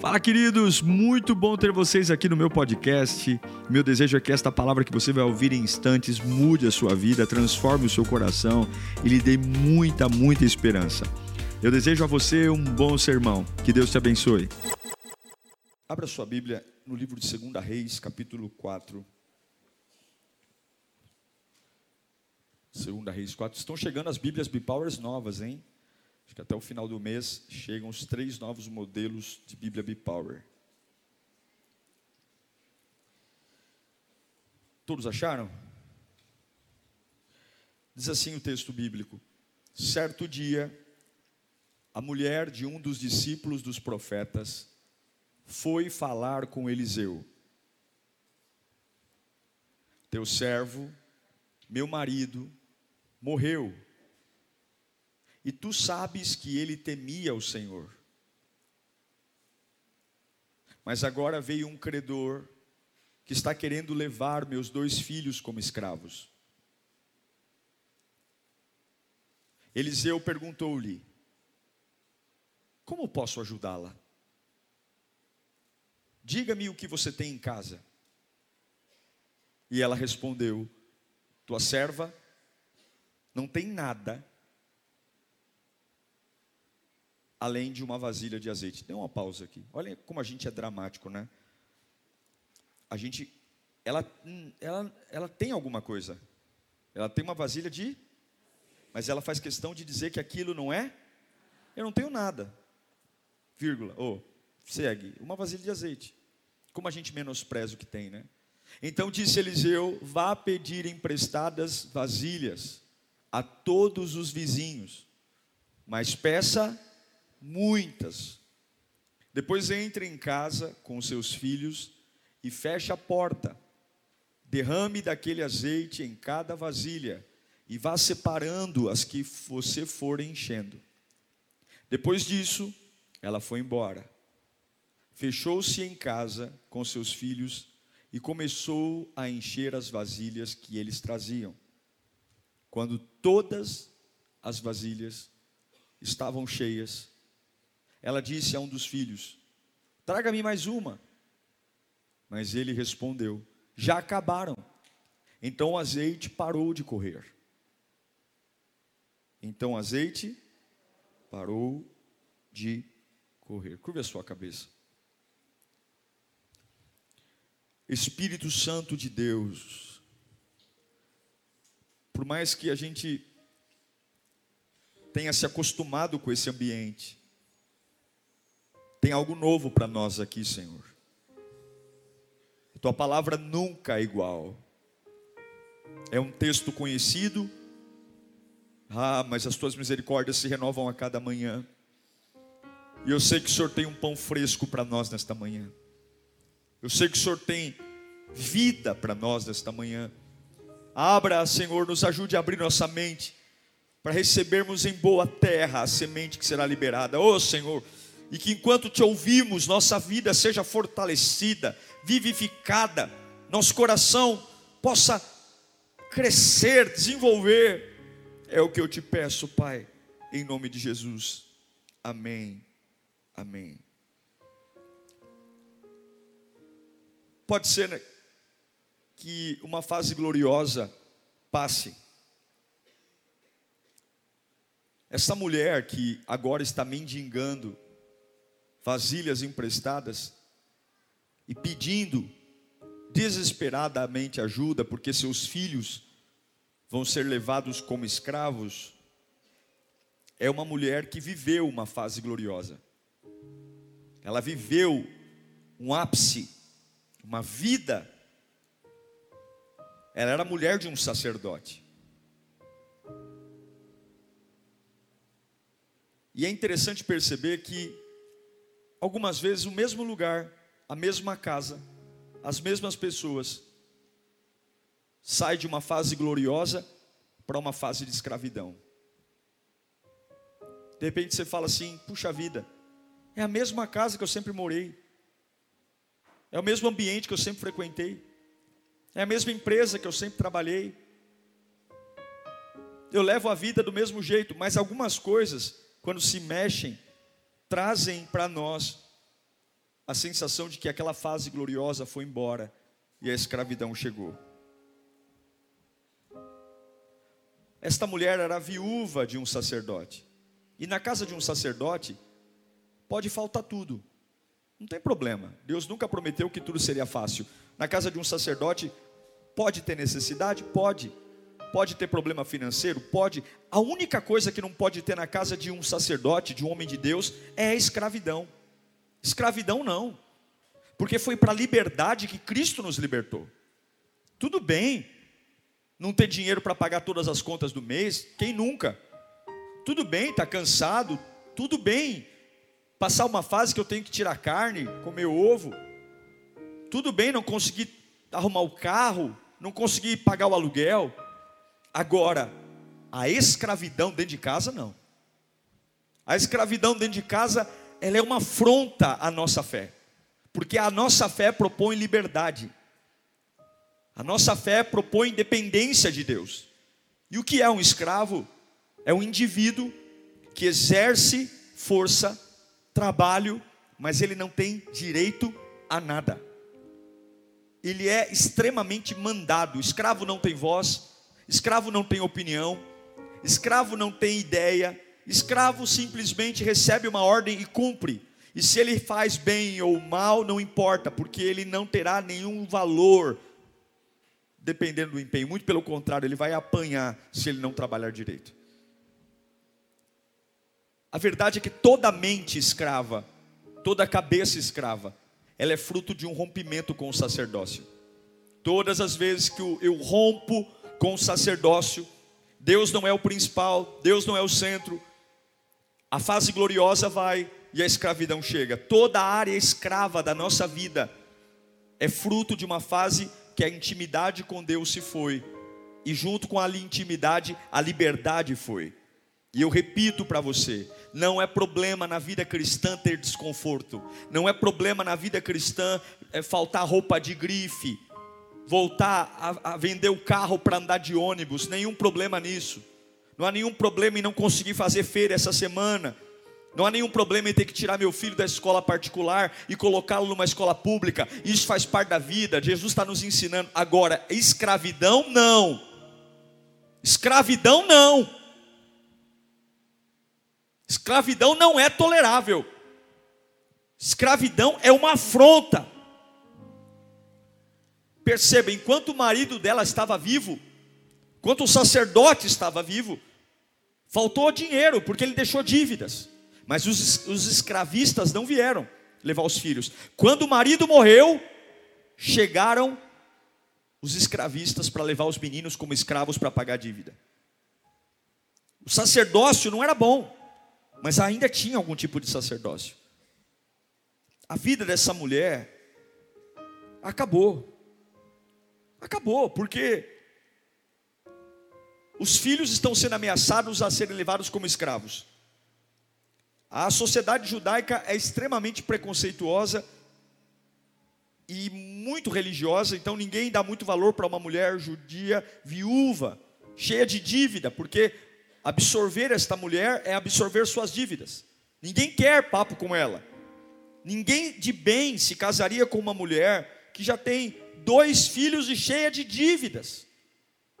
Fala, queridos! Muito bom ter vocês aqui no meu podcast. Meu desejo é que esta palavra que você vai ouvir em instantes mude a sua vida, transforme o seu coração e lhe dê muita, muita esperança. Eu desejo a você um bom sermão. Que Deus te abençoe. Abra sua Bíblia no livro de 2 Reis, capítulo 4. 2 Reis 4. Estão chegando as Bíblias Bipowers novas, hein? Acho que até o final do mês chegam os três novos modelos de Bíblia Bipower. Todos acharam? Diz assim o texto bíblico: Certo dia, a mulher de um dos discípulos dos profetas foi falar com Eliseu. Teu servo, meu marido, morreu e tu sabes que ele temia o Senhor. Mas agora veio um credor que está querendo levar meus dois filhos como escravos. Eliseu perguntou-lhe: Como posso ajudá-la? Diga-me o que você tem em casa. E ela respondeu: Tua serva não tem nada além de uma vasilha de azeite. Dê uma pausa aqui. Olha como a gente é dramático, né? A gente, ela, ela, ela tem alguma coisa. Ela tem uma vasilha de, mas ela faz questão de dizer que aquilo não é. Eu não tenho nada. Vírgula. Ou oh, segue. Uma vasilha de azeite. Como a gente menospreza o que tem, né? Então disse Eliseu: Vá pedir emprestadas vasilhas a todos os vizinhos, mas peça muitas. Depois entre em casa com seus filhos e feche a porta. Derrame daquele azeite em cada vasilha e vá separando as que você for enchendo. Depois disso, ela foi embora. Fechou-se em casa com seus filhos e começou a encher as vasilhas que eles traziam. Quando todas as vasilhas estavam cheias, ela disse a um dos filhos: Traga-me mais uma. Mas ele respondeu: Já acabaram. Então o azeite parou de correr. Então o azeite parou de correr. Curva a sua cabeça. Espírito Santo de Deus, por mais que a gente tenha se acostumado com esse ambiente, tem algo novo para nós aqui, Senhor. Tua palavra nunca é igual. É um texto conhecido. Ah, mas as tuas misericórdias se renovam a cada manhã. E eu sei que o Senhor tem um pão fresco para nós nesta manhã. Eu sei que o Senhor tem vida para nós nesta manhã. Abra, Senhor, nos ajude a abrir nossa mente para recebermos em boa terra a semente que será liberada. Oh, Senhor, e que enquanto te ouvimos, nossa vida seja fortalecida, vivificada, nosso coração possa crescer, desenvolver. É o que eu te peço, Pai, em nome de Jesus. Amém. Amém. Pode ser né, que uma fase gloriosa passe. Essa mulher que agora está mendigando vasilhas emprestadas e pedindo desesperadamente ajuda, porque seus filhos vão ser levados como escravos, é uma mulher que viveu uma fase gloriosa. Ela viveu um ápice, uma vida. Ela era mulher de um sacerdote. E é interessante perceber que algumas vezes o mesmo lugar, a mesma casa, as mesmas pessoas, sai de uma fase gloriosa para uma fase de escravidão. De repente você fala assim: puxa vida, é a mesma casa que eu sempre morei, é o mesmo ambiente que eu sempre frequentei, é a mesma empresa que eu sempre trabalhei. Eu levo a vida do mesmo jeito, mas algumas coisas, quando se mexem, trazem para nós a sensação de que aquela fase gloriosa foi embora e a escravidão chegou. Esta mulher era viúva de um sacerdote. E na casa de um sacerdote pode faltar tudo. Não tem problema. Deus nunca prometeu que tudo seria fácil. Na casa de um sacerdote pode ter necessidade? Pode. Pode ter problema financeiro? Pode. A única coisa que não pode ter na casa de um sacerdote, de um homem de Deus, é a escravidão. Escravidão não. Porque foi para a liberdade que Cristo nos libertou. Tudo bem, não ter dinheiro para pagar todas as contas do mês, quem nunca? Tudo bem, está cansado, tudo bem. Passar uma fase que eu tenho que tirar carne, comer ovo. Tudo bem não conseguir arrumar o carro, não conseguir pagar o aluguel. Agora, a escravidão dentro de casa, não. A escravidão dentro de casa, ela é uma afronta à nossa fé. Porque a nossa fé propõe liberdade. A nossa fé propõe dependência de Deus. E o que é um escravo? É um indivíduo que exerce força, trabalho, mas ele não tem direito a nada. Ele é extremamente mandado. Escravo não tem voz, escravo não tem opinião, escravo não tem ideia, escravo simplesmente recebe uma ordem e cumpre. E se ele faz bem ou mal, não importa, porque ele não terá nenhum valor dependendo do empenho. Muito pelo contrário, ele vai apanhar se ele não trabalhar direito. A verdade é que toda mente escrava, toda cabeça escrava, ela é fruto de um rompimento com o sacerdócio. Todas as vezes que eu rompo com o sacerdócio, Deus não é o principal, Deus não é o centro, a fase gloriosa vai e a escravidão chega. Toda a área escrava da nossa vida é fruto de uma fase que a intimidade com Deus se foi, e junto com a intimidade, a liberdade foi. E eu repito para você: não é problema na vida cristã ter desconforto, não é problema na vida cristã é, faltar roupa de grife, voltar a, a vender o carro para andar de ônibus, nenhum problema nisso. Não há nenhum problema em não conseguir fazer feira essa semana, não há nenhum problema em ter que tirar meu filho da escola particular e colocá-lo numa escola pública. Isso faz parte da vida. Jesus está nos ensinando. Agora, escravidão não. Escravidão não. Escravidão não é tolerável. Escravidão é uma afronta. Perceba, enquanto o marido dela estava vivo, enquanto o sacerdote estava vivo, faltou dinheiro, porque ele deixou dívidas. Mas os, os escravistas não vieram levar os filhos. Quando o marido morreu, chegaram os escravistas para levar os meninos como escravos para pagar a dívida. O sacerdócio não era bom, mas ainda tinha algum tipo de sacerdócio. A vida dessa mulher acabou. Acabou, porque os filhos estão sendo ameaçados a serem levados como escravos. A sociedade judaica é extremamente preconceituosa e muito religiosa, então ninguém dá muito valor para uma mulher judia viúva, cheia de dívida, porque absorver esta mulher é absorver suas dívidas. Ninguém quer papo com ela. Ninguém de bem se casaria com uma mulher que já tem dois filhos e cheia de dívidas.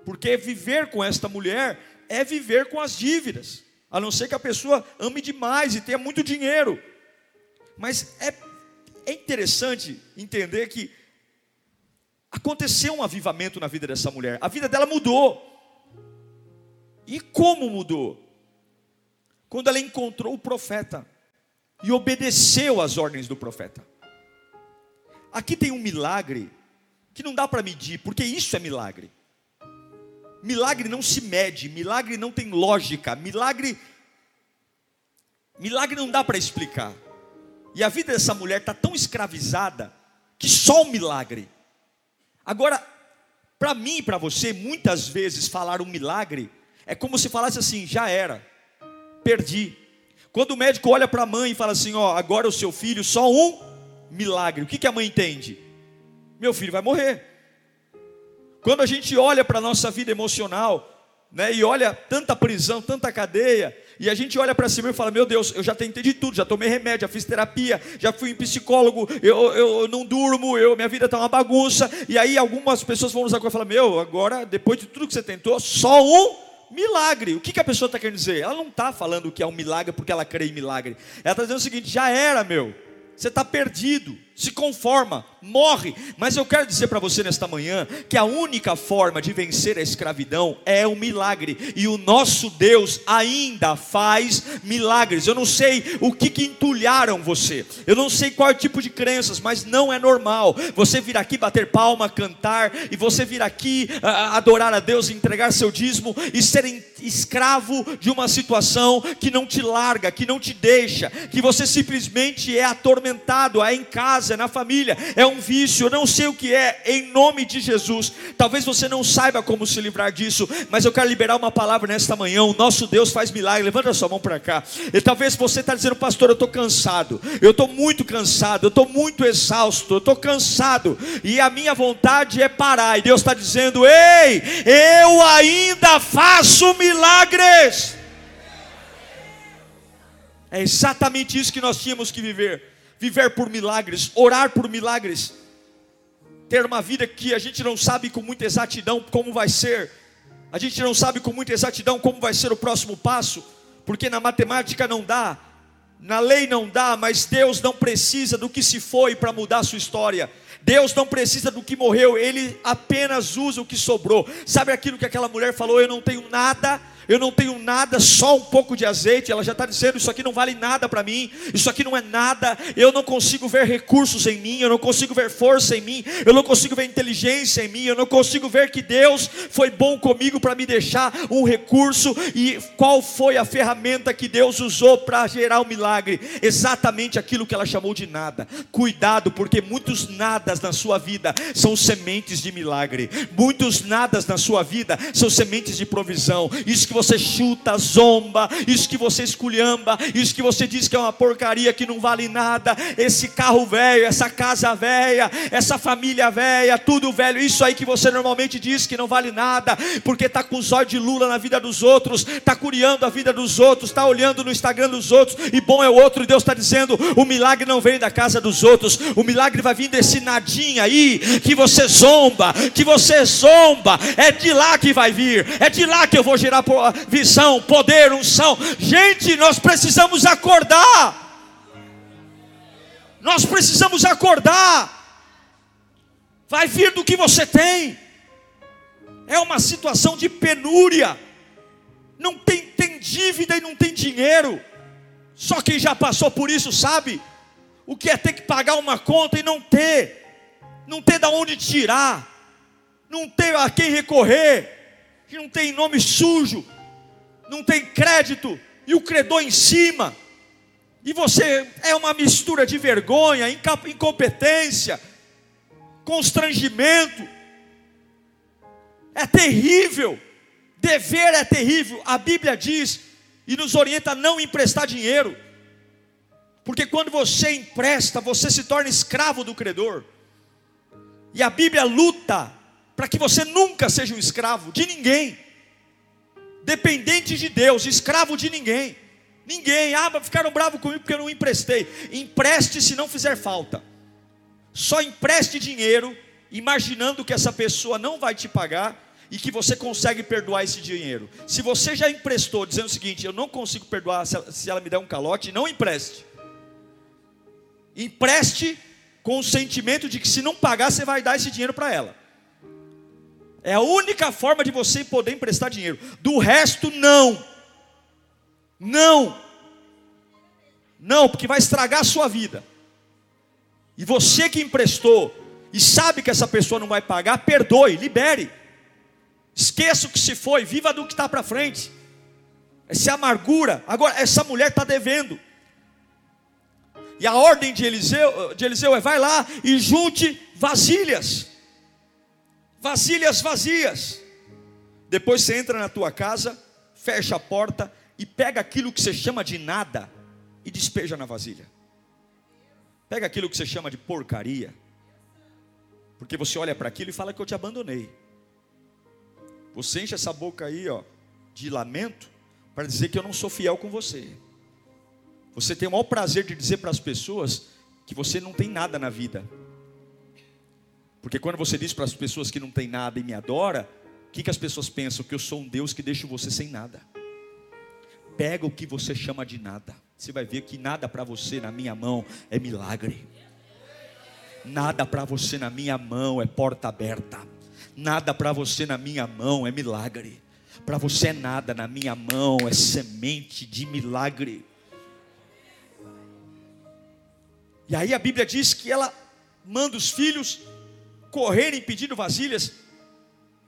Porque viver com esta mulher é viver com as dívidas. A não ser que a pessoa ame demais e tenha muito dinheiro. Mas é, é interessante entender que aconteceu um avivamento na vida dessa mulher. A vida dela mudou. E como mudou? Quando ela encontrou o profeta e obedeceu às ordens do profeta. Aqui tem um milagre que não dá para medir, porque isso é milagre. Milagre não se mede, milagre não tem lógica, milagre milagre não dá para explicar. E a vida dessa mulher está tão escravizada que só um milagre. Agora, para mim e para você, muitas vezes falar um milagre é como se falasse assim: já era, perdi. Quando o médico olha para a mãe e fala assim: ó, agora o seu filho, só um milagre. O que, que a mãe entende? Meu filho vai morrer. Quando a gente olha para a nossa vida emocional, né, e olha tanta prisão, tanta cadeia, E a gente olha para cima e fala: Meu Deus, eu já tentei de tudo, já tomei remédio, já fiz terapia, já fui em psicólogo, eu, eu não durmo, eu, minha vida está uma bagunça. E aí algumas pessoas vão nos acordar e falar: Meu, agora, depois de tudo que você tentou, só um milagre. O que, que a pessoa está querendo dizer? Ela não está falando que é um milagre porque ela crê em milagre. Ela está dizendo o seguinte: já era, meu. Você está perdido se conforma, morre. Mas eu quero dizer para você nesta manhã que a única forma de vencer a escravidão é um milagre, e o nosso Deus ainda faz milagres. Eu não sei o que, que entulharam você, eu não sei qual é o tipo de crenças, mas não é normal você vir aqui bater palma, cantar, e você vir aqui uh, adorar a Deus, entregar seu dízimo e ser escravo de uma situação que não te larga, que não te deixa, que você simplesmente é atormentado, é em casa é na família, é um vício, eu não sei o que é, em nome de Jesus. Talvez você não saiba como se livrar disso, mas eu quero liberar uma palavra nesta manhã. O nosso Deus faz milagre. Levanta sua mão para cá. E talvez você está dizendo, pastor, eu estou cansado, eu estou muito cansado, eu estou muito exausto, eu estou cansado, e a minha vontade é parar. E Deus está dizendo: Ei, eu ainda faço milagres. É exatamente isso que nós tínhamos que viver viver por milagres, orar por milagres, ter uma vida que a gente não sabe com muita exatidão como vai ser, a gente não sabe com muita exatidão como vai ser o próximo passo, porque na matemática não dá, na lei não dá, mas Deus não precisa do que se foi para mudar a sua história. Deus não precisa do que morreu, Ele apenas usa o que sobrou. Sabe aquilo que aquela mulher falou? Eu não tenho nada eu não tenho nada, só um pouco de azeite. Ela já está dizendo: Isso aqui não vale nada para mim, isso aqui não é nada. Eu não consigo ver recursos em mim, eu não consigo ver força em mim, eu não consigo ver inteligência em mim, eu não consigo ver que Deus foi bom comigo para me deixar um recurso. E qual foi a ferramenta que Deus usou para gerar o um milagre? Exatamente aquilo que ela chamou de nada. Cuidado, porque muitos nadas na sua vida são sementes de milagre, muitos nadas na sua vida são sementes de provisão. Isso que você chuta, zomba, isso que você esculhamba, isso que você diz que é uma porcaria que não vale nada, esse carro velho, essa casa velha, essa família velha, tudo velho, isso aí que você normalmente diz que não vale nada, porque está com os olhos de Lula na vida dos outros, está curiando a vida dos outros, está olhando no Instagram dos outros, e bom é o outro, e Deus está dizendo: o milagre não vem da casa dos outros, o milagre vai vir desse nadinho aí, que você zomba, que você zomba, é de lá que vai vir, é de lá que eu vou gerar visão, poder, unção. Gente, nós precisamos acordar. Nós precisamos acordar. Vai vir do que você tem. É uma situação de penúria. Não tem, tem dívida e não tem dinheiro. Só quem já passou por isso sabe o que é ter que pagar uma conta e não ter, não ter da onde tirar, não ter a quem recorrer, que não tem nome sujo, não tem crédito e o credor em cima. E você é uma mistura de vergonha, incompetência, constrangimento. É terrível. Dever é terrível. A Bíblia diz e nos orienta a não emprestar dinheiro. Porque quando você empresta, você se torna escravo do credor. E a Bíblia luta para que você nunca seja um escravo de ninguém dependente de Deus, escravo de ninguém. Ninguém, ah, ficaram bravos comigo porque eu não emprestei. Empreste se não fizer falta. Só empreste dinheiro, imaginando que essa pessoa não vai te pagar e que você consegue perdoar esse dinheiro. Se você já emprestou dizendo o seguinte: eu não consigo perdoar se ela me der um calote, não empreste. Empreste com o sentimento de que se não pagar, você vai dar esse dinheiro para ela. É a única forma de você poder emprestar dinheiro. Do resto, não. Não. Não, porque vai estragar a sua vida. E você que emprestou e sabe que essa pessoa não vai pagar, perdoe, libere. Esqueça o que se foi, viva do que está para frente. Essa é amargura. Agora, essa mulher está devendo. E a ordem de Eliseu, de Eliseu é: vai lá e junte vasilhas vasilhas vazias. Depois você entra na tua casa, fecha a porta e pega aquilo que você chama de nada e despeja na vasilha. Pega aquilo que você chama de porcaria. Porque você olha para aquilo e fala que eu te abandonei. Você enche essa boca aí, ó, de lamento, para dizer que eu não sou fiel com você. Você tem o maior prazer de dizer para as pessoas que você não tem nada na vida. Porque quando você diz para as pessoas que não tem nada e me adora, o que, que as pessoas pensam? Que eu sou um Deus que deixa você sem nada. Pega o que você chama de nada. Você vai ver que nada para você na minha mão é milagre. Nada para você na minha mão é porta aberta. Nada para você na minha mão é milagre. Para você é nada na minha mão é semente de milagre. E aí a Bíblia diz que ela manda os filhos correrem pedindo vasilhas.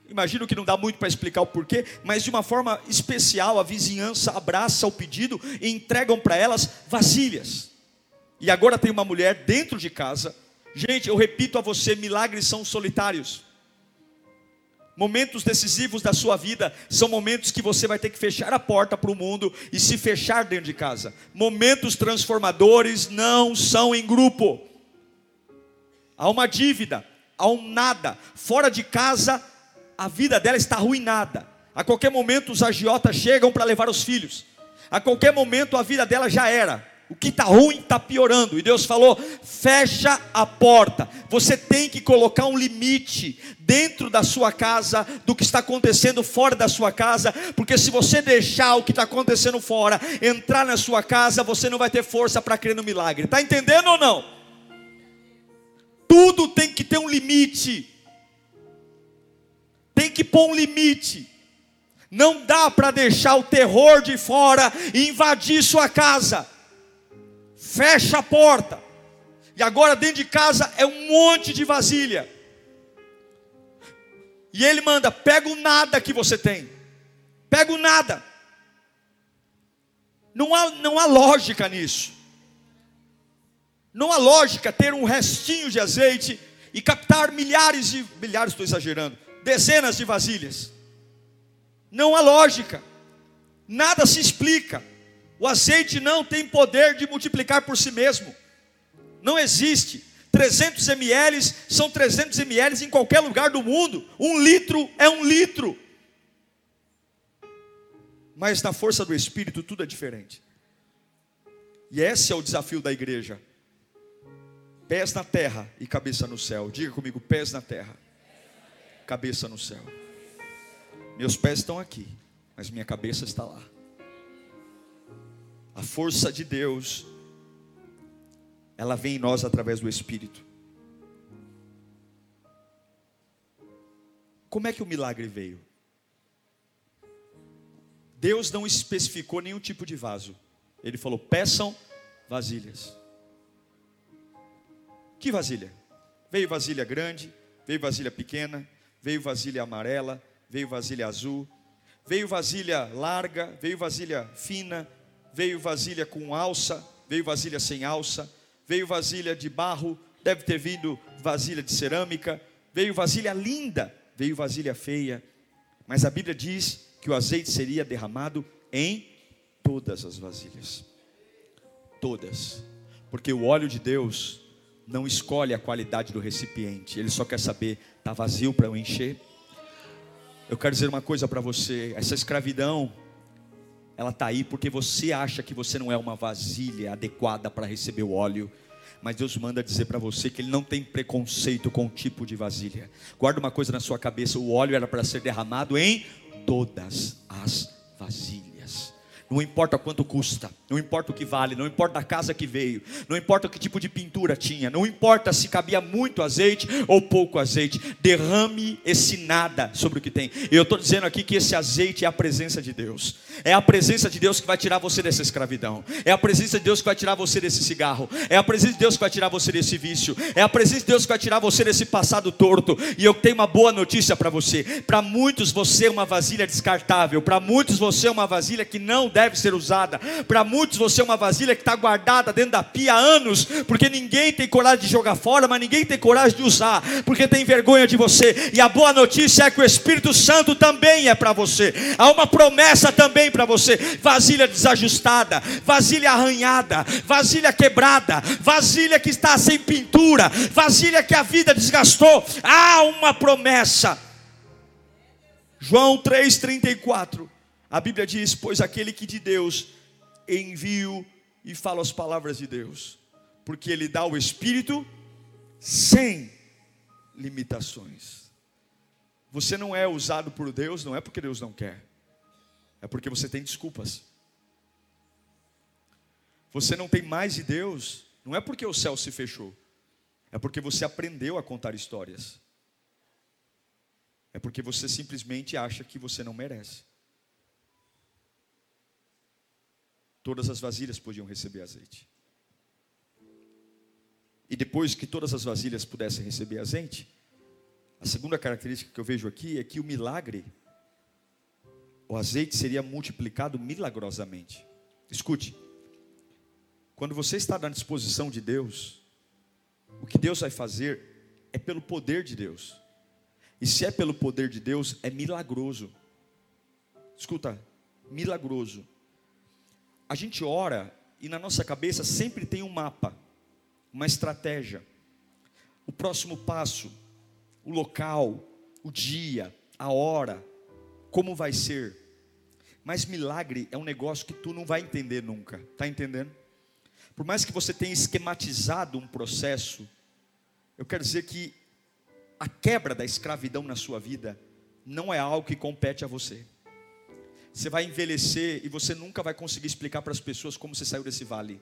Imagino que não dá muito para explicar o porquê, mas de uma forma especial a vizinhança abraça o pedido e entregam para elas vasilhas. E agora tem uma mulher dentro de casa. Gente, eu repito a você: milagres são solitários. Momentos decisivos da sua vida são momentos que você vai ter que fechar a porta para o mundo e se fechar dentro de casa. Momentos transformadores não são em grupo. Há uma dívida, há um nada. Fora de casa, a vida dela está arruinada. A qualquer momento os agiotas chegam para levar os filhos. A qualquer momento a vida dela já era. O que está ruim está piorando. E Deus falou: fecha a porta. Você tem que colocar um limite dentro da sua casa do que está acontecendo fora da sua casa, porque se você deixar o que está acontecendo fora entrar na sua casa, você não vai ter força para crer no milagre. Está entendendo ou não? Tudo tem que ter um limite. Tem que pôr um limite. Não dá para deixar o terror de fora invadir sua casa fecha a porta. E agora dentro de casa é um monte de vasilha. E ele manda: pega o nada que você tem. Pega o nada. Não há, não há lógica nisso. Não há lógica ter um restinho de azeite e captar milhares de milhares, estou exagerando, dezenas de vasilhas. Não há lógica. Nada se explica. O azeite não tem poder de multiplicar por si mesmo. Não existe. 300 ml são 300 ml em qualquer lugar do mundo. Um litro é um litro. Mas na força do Espírito tudo é diferente. E esse é o desafio da igreja. Pés na terra e cabeça no céu. Diga comigo: pés na terra, cabeça no céu. Meus pés estão aqui, mas minha cabeça está lá. A força de Deus, ela vem em nós através do Espírito. Como é que o milagre veio? Deus não especificou nenhum tipo de vaso. Ele falou: peçam vasilhas. Que vasilha? Veio vasilha grande, veio vasilha pequena, veio vasilha amarela, veio vasilha azul, veio vasilha larga, veio vasilha fina, veio vasilha com alça, veio vasilha sem alça, veio vasilha de barro, deve ter vindo vasilha de cerâmica, veio vasilha linda, veio vasilha feia, mas a Bíblia diz que o azeite seria derramado em todas as vasilhas. Todas. Porque o óleo de Deus não escolhe a qualidade do recipiente, ele só quer saber, está vazio para eu encher? Eu quero dizer uma coisa para você: essa escravidão ela está aí porque você acha que você não é uma vasilha adequada para receber o óleo. Mas Deus manda dizer para você que Ele não tem preconceito com o tipo de vasilha. Guarda uma coisa na sua cabeça: o óleo era para ser derramado em todas as vasilhas. Não importa quanto custa, não importa o que vale, não importa a casa que veio, não importa que tipo de pintura tinha, não importa se cabia muito azeite ou pouco azeite, derrame esse nada sobre o que tem. Eu estou dizendo aqui que esse azeite é a presença de Deus, é a presença de Deus que vai tirar você dessa escravidão, é a presença de Deus que vai tirar você desse cigarro, é a presença de Deus que vai tirar você desse vício, é a presença de Deus que vai tirar você desse passado torto. E eu tenho uma boa notícia para você: para muitos você é uma vasilha descartável, para muitos você é uma vasilha que não deve deve ser usada. Para muitos, você é uma vasilha que está guardada dentro da pia há anos, porque ninguém tem coragem de jogar fora, mas ninguém tem coragem de usar, porque tem vergonha de você. E a boa notícia é que o Espírito Santo também é para você. Há uma promessa também para você: vasilha desajustada, vasilha arranhada, vasilha quebrada, vasilha que está sem pintura, vasilha que a vida desgastou. Há uma promessa. João 3,34 A Bíblia diz: Pois aquele que de Deus envio e fala as palavras de Deus, porque Ele dá o Espírito sem limitações. Você não é usado por Deus, não é porque Deus não quer, é porque você tem desculpas. Você não tem mais de Deus, não é porque o céu se fechou, é porque você aprendeu a contar histórias. É porque você simplesmente acha que você não merece. Todas as vasilhas podiam receber azeite. E depois que todas as vasilhas pudessem receber azeite, a segunda característica que eu vejo aqui é que o milagre, o azeite seria multiplicado milagrosamente. Escute, quando você está na disposição de Deus, o que Deus vai fazer é pelo poder de Deus. E se é pelo poder de Deus, é milagroso. Escuta, milagroso. A gente ora e na nossa cabeça sempre tem um mapa, uma estratégia, o próximo passo, o local, o dia, a hora, como vai ser. Mas milagre é um negócio que tu não vai entender nunca, tá entendendo? Por mais que você tenha esquematizado um processo, eu quero dizer que a quebra da escravidão na sua vida não é algo que compete a você. Você vai envelhecer e você nunca vai conseguir explicar para as pessoas como você saiu desse vale.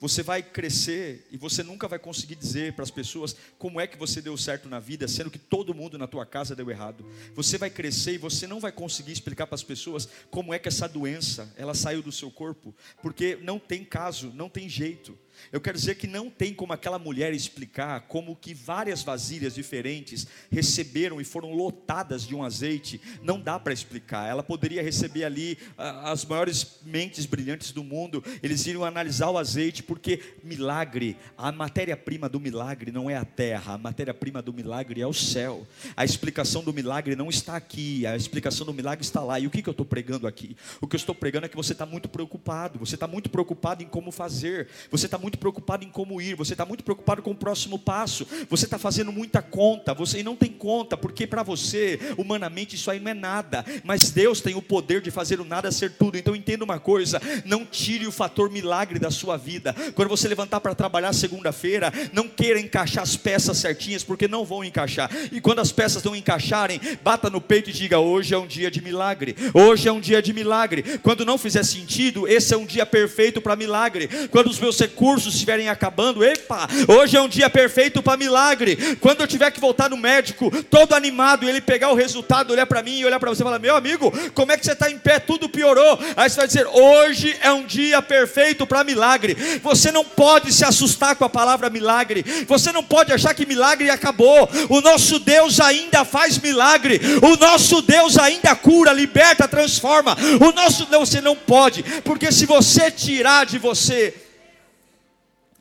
Você vai crescer e você nunca vai conseguir dizer para as pessoas como é que você deu certo na vida, sendo que todo mundo na tua casa deu errado. Você vai crescer e você não vai conseguir explicar para as pessoas como é que essa doença ela saiu do seu corpo, porque não tem caso, não tem jeito. Eu quero dizer que não tem como aquela mulher explicar como que várias vasilhas diferentes receberam e foram lotadas de um azeite. Não dá para explicar. Ela poderia receber ali as maiores mentes brilhantes do mundo. Eles iriam analisar o azeite porque milagre, a matéria-prima do milagre não é a terra. A matéria-prima do milagre é o céu. A explicação do milagre não está aqui. A explicação do milagre está lá. E o que, que eu estou pregando aqui? O que eu estou pregando é que você está muito preocupado. Você está muito preocupado em como fazer. Você está muito muito preocupado em como ir, você está muito preocupado com o próximo passo, você está fazendo muita conta, você não tem conta, porque para você, humanamente, isso aí não é nada, mas Deus tem o poder de fazer o nada ser tudo. Então entenda uma coisa: não tire o fator milagre da sua vida. Quando você levantar para trabalhar segunda-feira, não queira encaixar as peças certinhas, porque não vão encaixar. E quando as peças não encaixarem, bata no peito e diga: hoje é um dia de milagre. Hoje é um dia de milagre. Quando não fizer sentido, esse é um dia perfeito para milagre. Quando os meus recursos recursos estiverem acabando, epa, hoje é um dia perfeito para milagre. Quando eu tiver que voltar no médico, todo animado, ele pegar o resultado, olhar para mim e olhar para você e falar: Meu amigo, como é que você está em pé? Tudo piorou. Aí você vai dizer: Hoje é um dia perfeito para milagre. Você não pode se assustar com a palavra milagre. Você não pode achar que milagre acabou. O nosso Deus ainda faz milagre. O nosso Deus ainda cura, liberta, transforma. O nosso Deus você não pode, porque se você tirar de você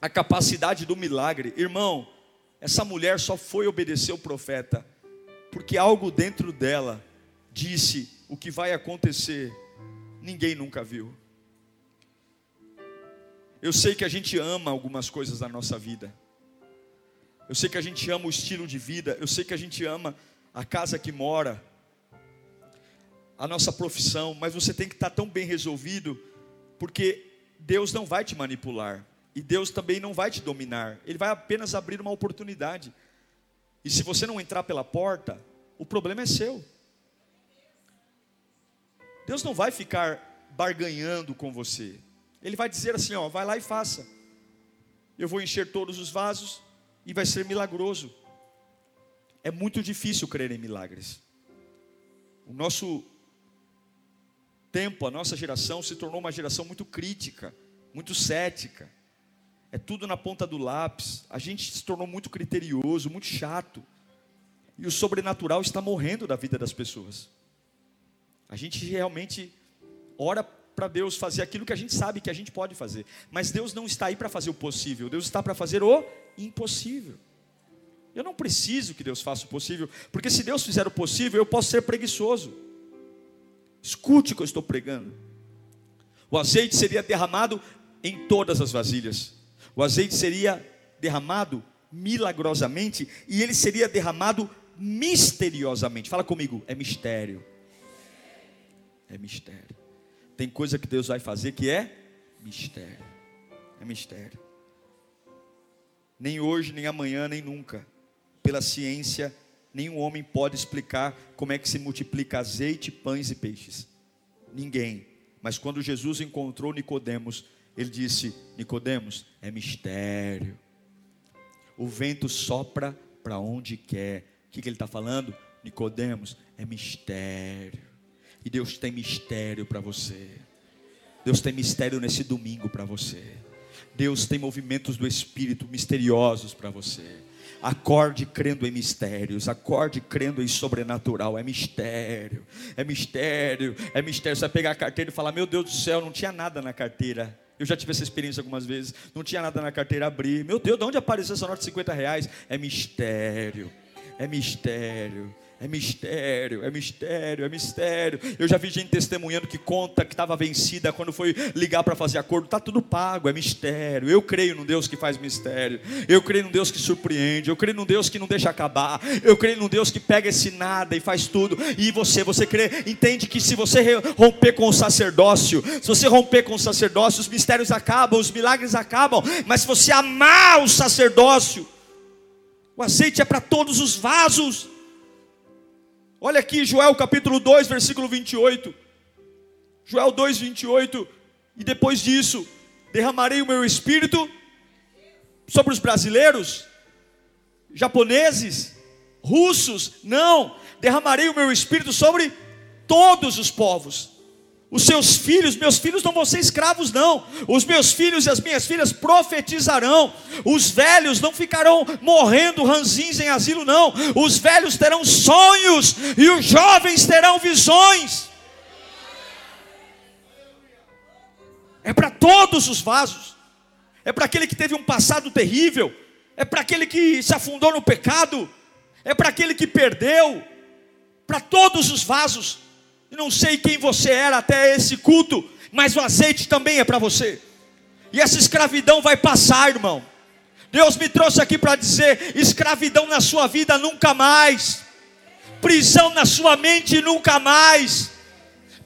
a capacidade do milagre. Irmão, essa mulher só foi obedecer o profeta porque algo dentro dela disse o que vai acontecer, ninguém nunca viu. Eu sei que a gente ama algumas coisas da nossa vida. Eu sei que a gente ama o estilo de vida, eu sei que a gente ama a casa que mora, a nossa profissão, mas você tem que estar tão bem resolvido, porque Deus não vai te manipular. E Deus também não vai te dominar, Ele vai apenas abrir uma oportunidade. E se você não entrar pela porta, o problema é seu. Deus não vai ficar barganhando com você. Ele vai dizer assim: ó, vai lá e faça. Eu vou encher todos os vasos e vai ser milagroso. É muito difícil crer em milagres. O nosso tempo, a nossa geração se tornou uma geração muito crítica, muito cética é tudo na ponta do lápis. A gente se tornou muito criterioso, muito chato. E o sobrenatural está morrendo da vida das pessoas. A gente realmente ora para Deus fazer aquilo que a gente sabe que a gente pode fazer. Mas Deus não está aí para fazer o possível, Deus está para fazer o impossível. Eu não preciso que Deus faça o possível, porque se Deus fizer o possível, eu posso ser preguiçoso. Escute o que eu estou pregando. O azeite seria derramado em todas as vasilhas. O azeite seria derramado milagrosamente e ele seria derramado misteriosamente. Fala comigo, é mistério. é mistério. Tem coisa que Deus vai fazer que é mistério. É mistério. Nem hoje, nem amanhã, nem nunca. Pela ciência, nenhum homem pode explicar como é que se multiplica azeite, pães e peixes. Ninguém. Mas quando Jesus encontrou Nicodemos, ele disse: Nicodemos, é mistério. O vento sopra para onde quer. O que, que ele está falando? Nicodemos, é mistério. E Deus tem mistério para você. Deus tem mistério nesse domingo para você. Deus tem movimentos do Espírito misteriosos para você. Acorde crendo em mistérios, acorde crendo em sobrenatural, é mistério, é mistério, é mistério. Você vai pegar a carteira e falar: Meu Deus do céu, não tinha nada na carteira. Eu já tive essa experiência algumas vezes. Não tinha nada na carteira, abrir. Meu Deus, de onde apareceu essa nota de 50 reais? É mistério, é mistério. É mistério, é mistério, é mistério. Eu já vi gente testemunhando que conta que estava vencida quando foi ligar para fazer acordo. Está tudo pago, é mistério. Eu creio num Deus que faz mistério. Eu creio num Deus que surpreende. Eu creio num Deus que não deixa acabar. Eu creio num Deus que pega esse nada e faz tudo. E você, você crê, entende que se você romper com o sacerdócio, se você romper com o sacerdócio, os mistérios acabam, os milagres acabam. Mas se você amar o sacerdócio, o azeite é para todos os vasos. Olha aqui, Joel capítulo 2, versículo 28. Joel 2, 28. E depois disso, derramarei o meu espírito sobre os brasileiros, japoneses, russos. Não, derramarei o meu espírito sobre todos os povos. Os seus filhos, meus filhos não vão ser escravos, não. Os meus filhos e as minhas filhas profetizarão. Os velhos não ficarão morrendo ranzins em asilo, não. Os velhos terão sonhos e os jovens terão visões. É para todos os vasos. É para aquele que teve um passado terrível. É para aquele que se afundou no pecado. É para aquele que perdeu. Para todos os vasos. Não sei quem você era até esse culto, mas o azeite também é para você. E essa escravidão vai passar, irmão. Deus me trouxe aqui para dizer: escravidão na sua vida nunca mais, prisão na sua mente nunca mais,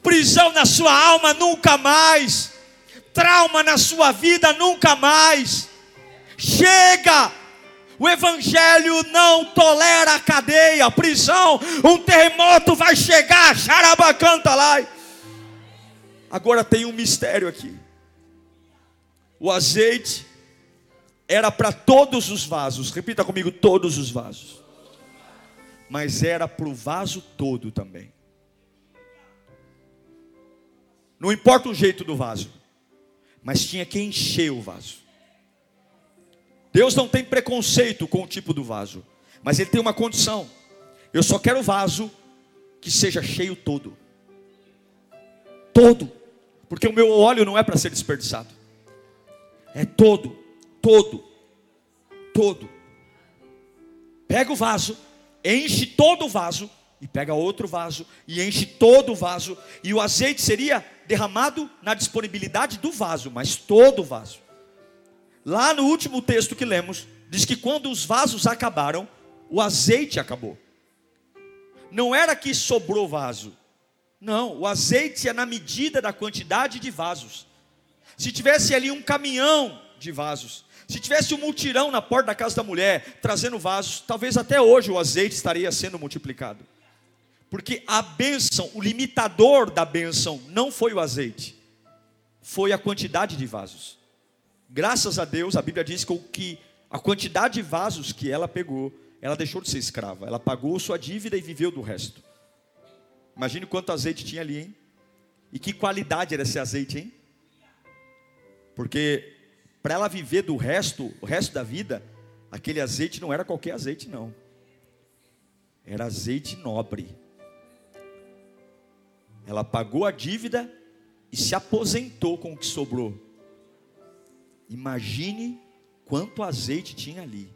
prisão na sua alma nunca mais, trauma na sua vida nunca mais. Chega! O Evangelho não tolera cadeia, prisão. Um terremoto vai chegar, xarabacanta lá. Agora tem um mistério aqui. O azeite era para todos os vasos. Repita comigo: todos os vasos. Mas era para o vaso todo também. Não importa o jeito do vaso, mas tinha que encher o vaso. Deus não tem preconceito com o tipo do vaso, mas Ele tem uma condição: eu só quero vaso que seja cheio todo. Todo, porque o meu óleo não é para ser desperdiçado, é todo, todo, todo. Pega o vaso, enche todo o vaso, e pega outro vaso, e enche todo o vaso, e o azeite seria derramado na disponibilidade do vaso, mas todo o vaso. Lá no último texto que lemos, diz que quando os vasos acabaram, o azeite acabou. Não era que sobrou vaso. Não, o azeite é na medida da quantidade de vasos. Se tivesse ali um caminhão de vasos, se tivesse um multirão na porta da casa da mulher trazendo vasos, talvez até hoje o azeite estaria sendo multiplicado. Porque a bênção, o limitador da bênção não foi o azeite, foi a quantidade de vasos. Graças a Deus, a Bíblia diz que a quantidade de vasos que ela pegou, ela deixou de ser escrava. Ela pagou sua dívida e viveu do resto. Imagine quanto azeite tinha ali, hein? E que qualidade era esse azeite, hein? Porque para ela viver do resto, o resto da vida, aquele azeite não era qualquer azeite, não. Era azeite nobre. Ela pagou a dívida e se aposentou com o que sobrou. Imagine quanto azeite tinha ali.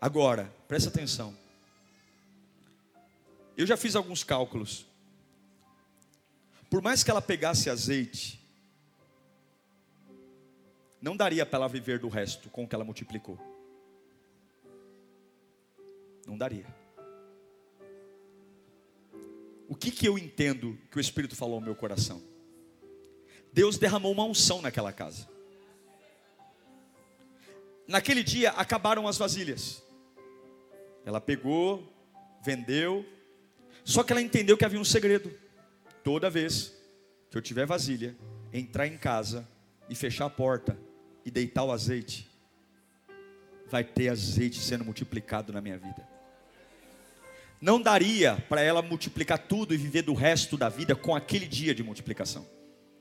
Agora, presta atenção. Eu já fiz alguns cálculos. Por mais que ela pegasse azeite, não daria para ela viver do resto com o que ela multiplicou. Não daria. O que, que eu entendo que o Espírito falou ao meu coração? Deus derramou uma unção naquela casa. Naquele dia acabaram as vasilhas. Ela pegou, vendeu, só que ela entendeu que havia um segredo. Toda vez que eu tiver vasilha, entrar em casa e fechar a porta e deitar o azeite, vai ter azeite sendo multiplicado na minha vida. Não daria para ela multiplicar tudo e viver do resto da vida com aquele dia de multiplicação.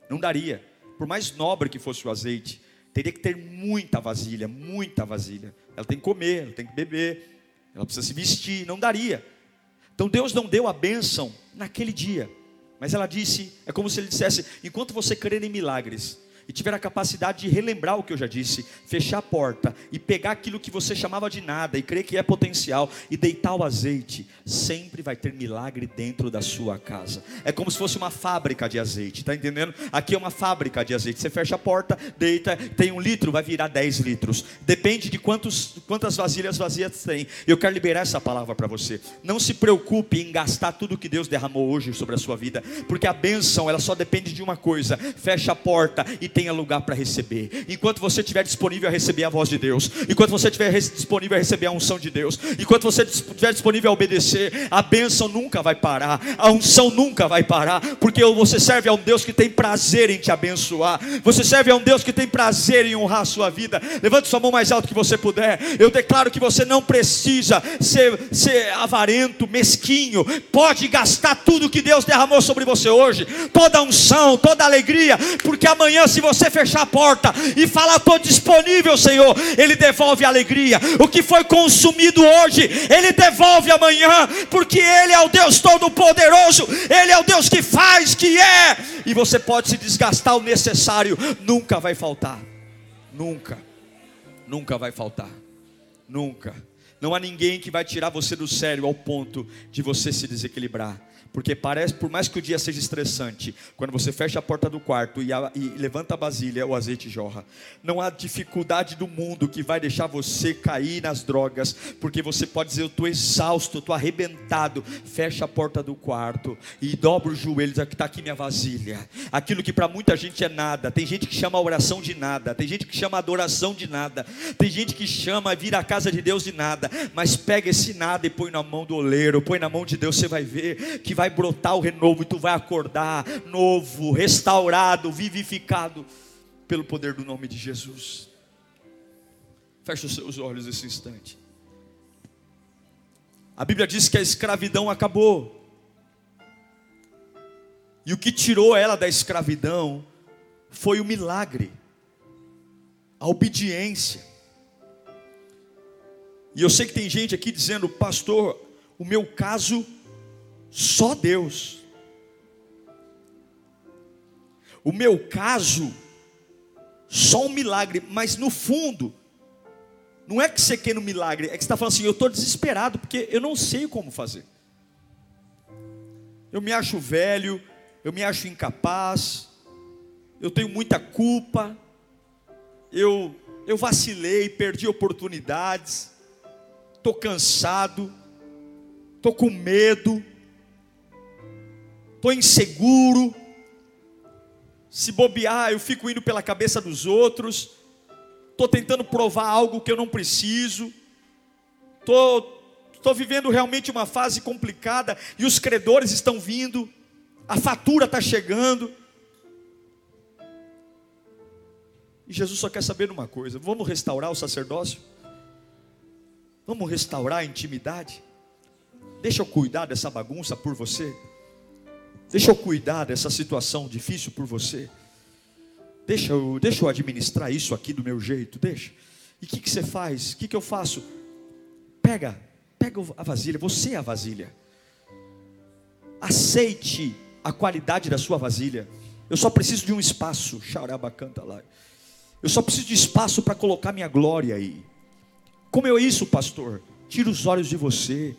Não daria. Por mais nobre que fosse o azeite, teria que ter muita vasilha, muita vasilha. Ela tem que comer, ela tem que beber, ela precisa se vestir, não daria. Então Deus não deu a bênção naquele dia, mas ela disse, é como se ele dissesse: enquanto você crer em milagres, e tiver a capacidade de relembrar o que eu já disse, fechar a porta e pegar aquilo que você chamava de nada e crer que é potencial e deitar o azeite, sempre vai ter milagre dentro da sua casa. É como se fosse uma fábrica de azeite, está entendendo? Aqui é uma fábrica de azeite. Você fecha a porta, deita, tem um litro, vai virar 10 litros. Depende de quantos, quantas vasilhas vazias tem. Eu quero liberar essa palavra para você. Não se preocupe em gastar tudo que Deus derramou hoje sobre a sua vida, porque a bênção ela só depende de uma coisa: fecha a porta e tenha lugar para receber. Enquanto você estiver disponível a receber a voz de Deus, enquanto você estiver disponível a receber a unção de Deus, enquanto você estiver disponível a obedecer, a bênção nunca vai parar, a unção nunca vai parar, porque você serve a um Deus que tem prazer em te abençoar, você serve a um Deus que tem prazer em honrar a sua vida. Levante sua mão mais alto que você puder. Eu declaro que você não precisa ser, ser avarento, mesquinho, pode gastar tudo que Deus derramou sobre você hoje, toda unção, toda alegria, porque amanhã, se você fechar a porta e falar, estou disponível, Senhor, Ele devolve a alegria. O que foi consumido hoje, Ele devolve amanhã, porque Ele é o Deus Todo-Poderoso, Ele é o Deus que faz, que é, e você pode se desgastar o necessário, nunca vai faltar, nunca, nunca vai faltar, nunca. Não há ninguém que vai tirar você do sério ao ponto de você se desequilibrar. Porque parece, por mais que o dia seja estressante, quando você fecha a porta do quarto e, a, e, levanta a vasilha, o azeite jorra. Não há dificuldade do mundo que vai deixar você cair nas drogas, porque você pode dizer: Eu estou exausto, estou arrebentado. Fecha a porta do quarto e dobra os joelhos, aqui está aqui minha vasilha. Aquilo que para muita gente é nada. Tem gente que chama a oração de nada, tem gente que chama a adoração de nada, tem gente que chama vir à casa de Deus de nada. Mas pega esse nada e põe na mão do oleiro, põe na mão de Deus, você vai ver que vai vai brotar o renovo e tu vai acordar novo, restaurado, vivificado pelo poder do nome de Jesus. Feche os seus olhos esse instante. A Bíblia diz que a escravidão acabou. E o que tirou ela da escravidão foi o milagre, a obediência. E eu sei que tem gente aqui dizendo, pastor, o meu caso só Deus. O meu caso, só um milagre, mas no fundo, não é que você quer no milagre, é que você está falando assim: eu estou desesperado porque eu não sei como fazer. Eu me acho velho, eu me acho incapaz, eu tenho muita culpa, eu, eu vacilei, perdi oportunidades, estou cansado, estou com medo estou inseguro. Se bobear, eu fico indo pela cabeça dos outros. Estou tentando provar algo que eu não preciso. Estou vivendo realmente uma fase complicada e os credores estão vindo. A fatura está chegando. E Jesus só quer saber uma coisa: vamos restaurar o sacerdócio? Vamos restaurar a intimidade? Deixa eu cuidar dessa bagunça por você. Deixa eu cuidar dessa situação difícil por você. Deixa eu, deixa eu administrar isso aqui do meu jeito, deixa. E o que, que você faz? O que, que eu faço? Pega, pega a vasilha, você é a vasilha. Aceite a qualidade da sua vasilha. Eu só preciso de um espaço. Xarabacanta lá. Eu só preciso de espaço para colocar minha glória aí. Como é isso, pastor? Tira os olhos de você.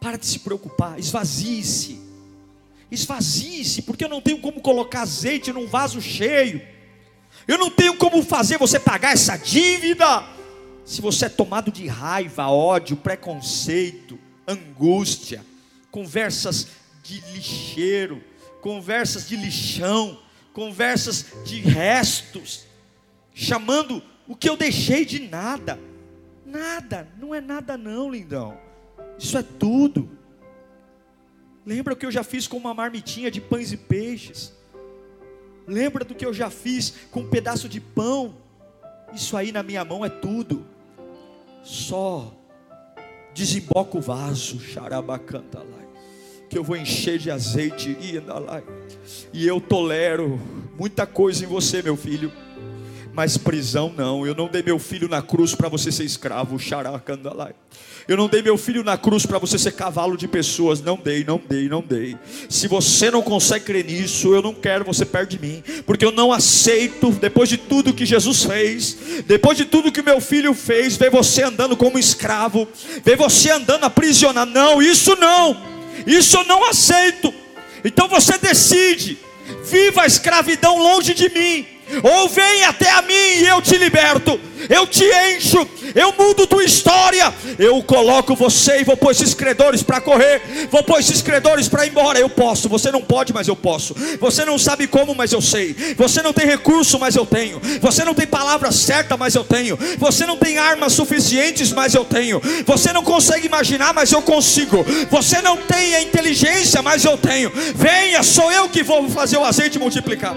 Para de se preocupar. Esvazie-se esvazie-se, porque eu não tenho como colocar azeite num vaso cheio. Eu não tenho como fazer você pagar essa dívida. Se você é tomado de raiva, ódio, preconceito, angústia, conversas de lixeiro, conversas de lixão, conversas de restos, chamando o que eu deixei de nada. Nada, não é nada não, lindão. Isso é tudo. Lembra o que eu já fiz com uma marmitinha de pães e peixes? Lembra do que eu já fiz com um pedaço de pão? Isso aí na minha mão é tudo. Só desemboca o vaso, xarabacanta lá, que eu vou encher de azeite e eu tolero muita coisa em você, meu filho mas prisão não. Eu não dei meu filho na cruz para você ser escravo, xaracandalai. Eu não dei meu filho na cruz para você ser cavalo de pessoas. Não dei, não dei, não dei. Se você não consegue crer nisso, eu não quero você perto de mim, porque eu não aceito, depois de tudo que Jesus fez, depois de tudo que meu filho fez, ver você andando como escravo, ver você andando aprisionado. Não, isso não, isso eu não aceito. Então você decide, viva a escravidão longe de mim ou vem até a mim e eu te liberto, eu te encho, eu mudo tua história, eu coloco você e vou pôr esses credores para correr, vou pôr esses credores para ir embora. Eu posso, você não pode, mas eu posso. Você não sabe como, mas eu sei. Você não tem recurso, mas eu tenho. Você não tem palavra certa, mas eu tenho. Você não tem armas suficientes, mas eu tenho. Você não consegue imaginar, mas eu consigo. Você não tem a inteligência, mas eu tenho. Venha, sou eu que vou fazer o azeite multiplicar.